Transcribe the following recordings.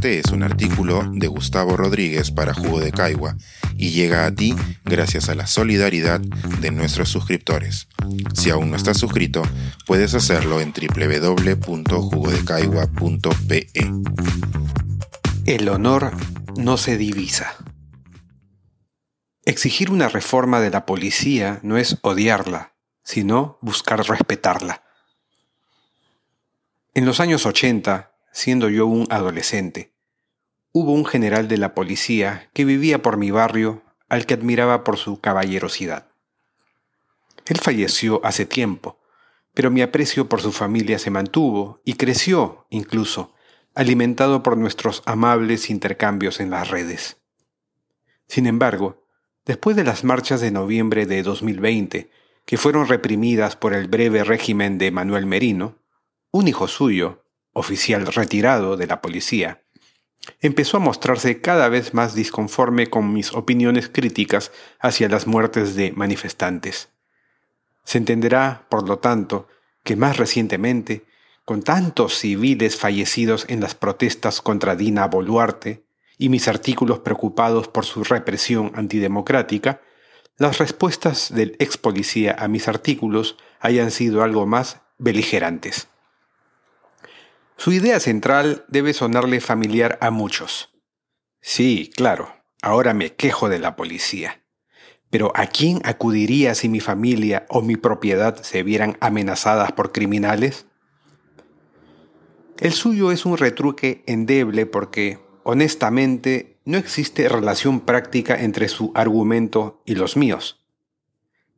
Este es un artículo de Gustavo Rodríguez para Jugo de Caigua y llega a ti gracias a la solidaridad de nuestros suscriptores. Si aún no estás suscrito, puedes hacerlo en www.jugodecaigua.pe. El honor no se divisa. Exigir una reforma de la policía no es odiarla, sino buscar respetarla. En los años 80, siendo yo un adolescente, hubo un general de la policía que vivía por mi barrio al que admiraba por su caballerosidad. Él falleció hace tiempo, pero mi aprecio por su familia se mantuvo y creció incluso, alimentado por nuestros amables intercambios en las redes. Sin embargo, después de las marchas de noviembre de 2020, que fueron reprimidas por el breve régimen de Manuel Merino, un hijo suyo, oficial retirado de la policía, empezó a mostrarse cada vez más disconforme con mis opiniones críticas hacia las muertes de manifestantes. Se entenderá, por lo tanto, que más recientemente, con tantos civiles fallecidos en las protestas contra Dina Boluarte y mis artículos preocupados por su represión antidemocrática, las respuestas del ex policía a mis artículos hayan sido algo más beligerantes. Su idea central debe sonarle familiar a muchos. Sí, claro, ahora me quejo de la policía. Pero ¿a quién acudiría si mi familia o mi propiedad se vieran amenazadas por criminales? El suyo es un retruque endeble porque, honestamente, no existe relación práctica entre su argumento y los míos.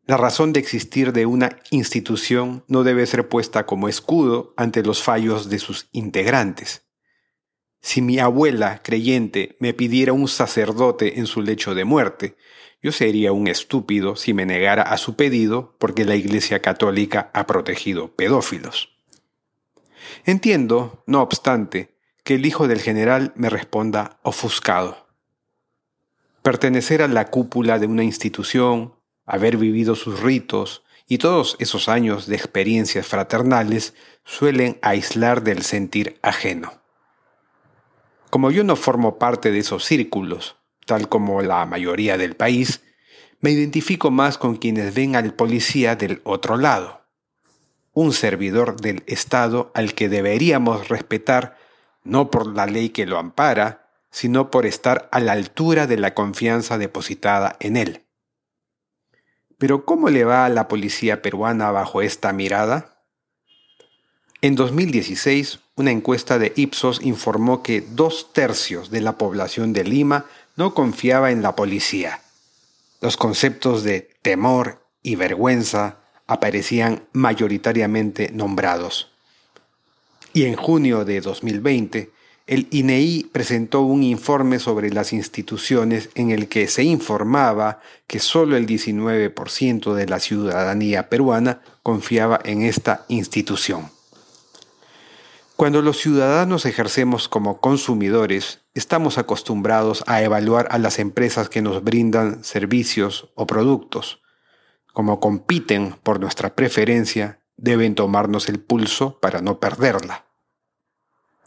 La razón de existir de una institución no debe ser puesta como escudo ante los fallos de sus integrantes. Si mi abuela creyente me pidiera un sacerdote en su lecho de muerte, yo sería un estúpido si me negara a su pedido porque la Iglesia Católica ha protegido pedófilos. Entiendo, no obstante, que el hijo del general me responda ofuscado. Pertenecer a la cúpula de una institución, haber vivido sus ritos y todos esos años de experiencias fraternales suelen aislar del sentir ajeno. Como yo no formo parte de esos círculos, tal como la mayoría del país, me identifico más con quienes ven al policía del otro lado, un servidor del Estado al que deberíamos respetar no por la ley que lo ampara, sino por estar a la altura de la confianza depositada en él. Pero ¿cómo le va a la policía peruana bajo esta mirada? En 2016, una encuesta de Ipsos informó que dos tercios de la población de Lima no confiaba en la policía. Los conceptos de temor y vergüenza aparecían mayoritariamente nombrados. Y en junio de 2020, el INEI presentó un informe sobre las instituciones en el que se informaba que solo el 19% de la ciudadanía peruana confiaba en esta institución. Cuando los ciudadanos ejercemos como consumidores, estamos acostumbrados a evaluar a las empresas que nos brindan servicios o productos. Como compiten por nuestra preferencia, deben tomarnos el pulso para no perderla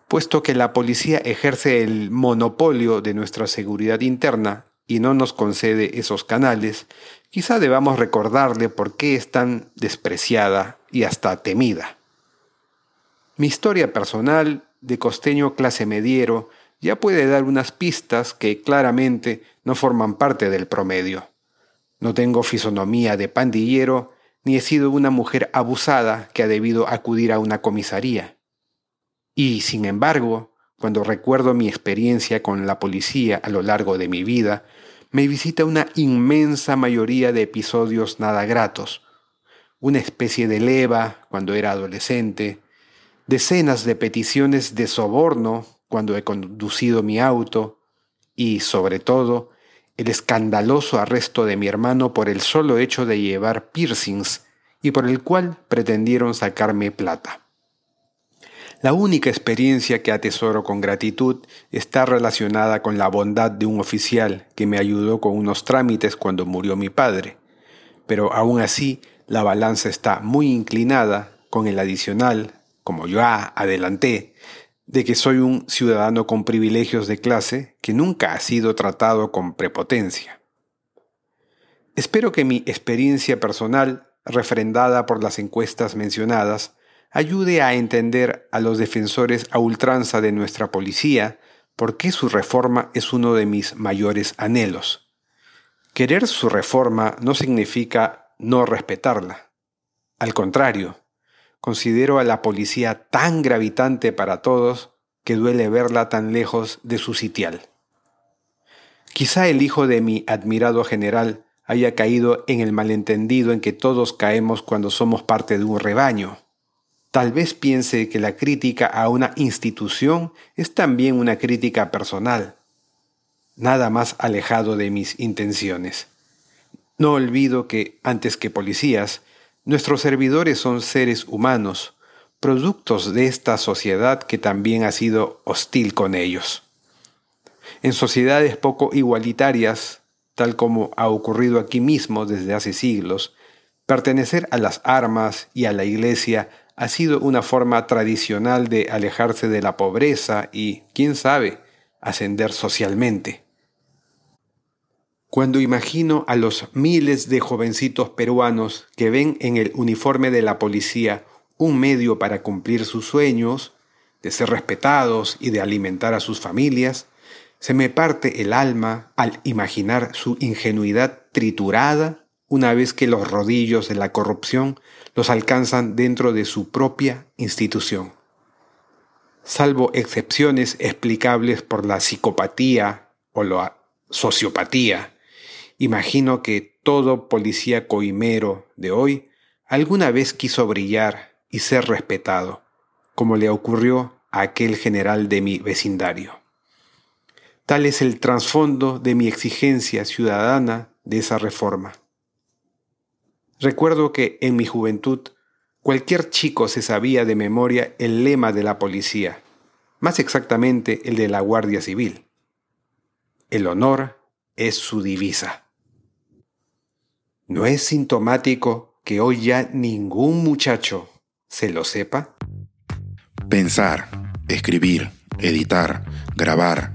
puesto que la policía ejerce el monopolio de nuestra seguridad interna y no nos concede esos canales, quizá debamos recordarle por qué es tan despreciada y hasta temida. Mi historia personal de costeño clase mediero ya puede dar unas pistas que claramente no forman parte del promedio. No tengo fisonomía de pandillero, ni he sido una mujer abusada que ha debido acudir a una comisaría. Y, sin embargo, cuando recuerdo mi experiencia con la policía a lo largo de mi vida, me visita una inmensa mayoría de episodios nada gratos, una especie de leva cuando era adolescente, decenas de peticiones de soborno cuando he conducido mi auto y, sobre todo, el escandaloso arresto de mi hermano por el solo hecho de llevar piercings y por el cual pretendieron sacarme plata. La única experiencia que atesoro con gratitud está relacionada con la bondad de un oficial que me ayudó con unos trámites cuando murió mi padre. Pero aún así, la balanza está muy inclinada con el adicional, como yo adelanté, de que soy un ciudadano con privilegios de clase que nunca ha sido tratado con prepotencia. Espero que mi experiencia personal, refrendada por las encuestas mencionadas, ayude a entender a los defensores a ultranza de nuestra policía por qué su reforma es uno de mis mayores anhelos. Querer su reforma no significa no respetarla. Al contrario, considero a la policía tan gravitante para todos que duele verla tan lejos de su sitial. Quizá el hijo de mi admirado general haya caído en el malentendido en que todos caemos cuando somos parte de un rebaño. Tal vez piense que la crítica a una institución es también una crítica personal. Nada más alejado de mis intenciones. No olvido que, antes que policías, nuestros servidores son seres humanos, productos de esta sociedad que también ha sido hostil con ellos. En sociedades poco igualitarias, tal como ha ocurrido aquí mismo desde hace siglos, pertenecer a las armas y a la iglesia ha sido una forma tradicional de alejarse de la pobreza y, quién sabe, ascender socialmente. Cuando imagino a los miles de jovencitos peruanos que ven en el uniforme de la policía un medio para cumplir sus sueños, de ser respetados y de alimentar a sus familias, se me parte el alma al imaginar su ingenuidad triturada una vez que los rodillos de la corrupción los alcanzan dentro de su propia institución. Salvo excepciones explicables por la psicopatía o la sociopatía, imagino que todo policía coimero de hoy alguna vez quiso brillar y ser respetado, como le ocurrió a aquel general de mi vecindario. Tal es el trasfondo de mi exigencia ciudadana de esa reforma. Recuerdo que en mi juventud cualquier chico se sabía de memoria el lema de la policía, más exactamente el de la Guardia Civil. El honor es su divisa. ¿No es sintomático que hoy ya ningún muchacho se lo sepa? Pensar, escribir, editar, grabar,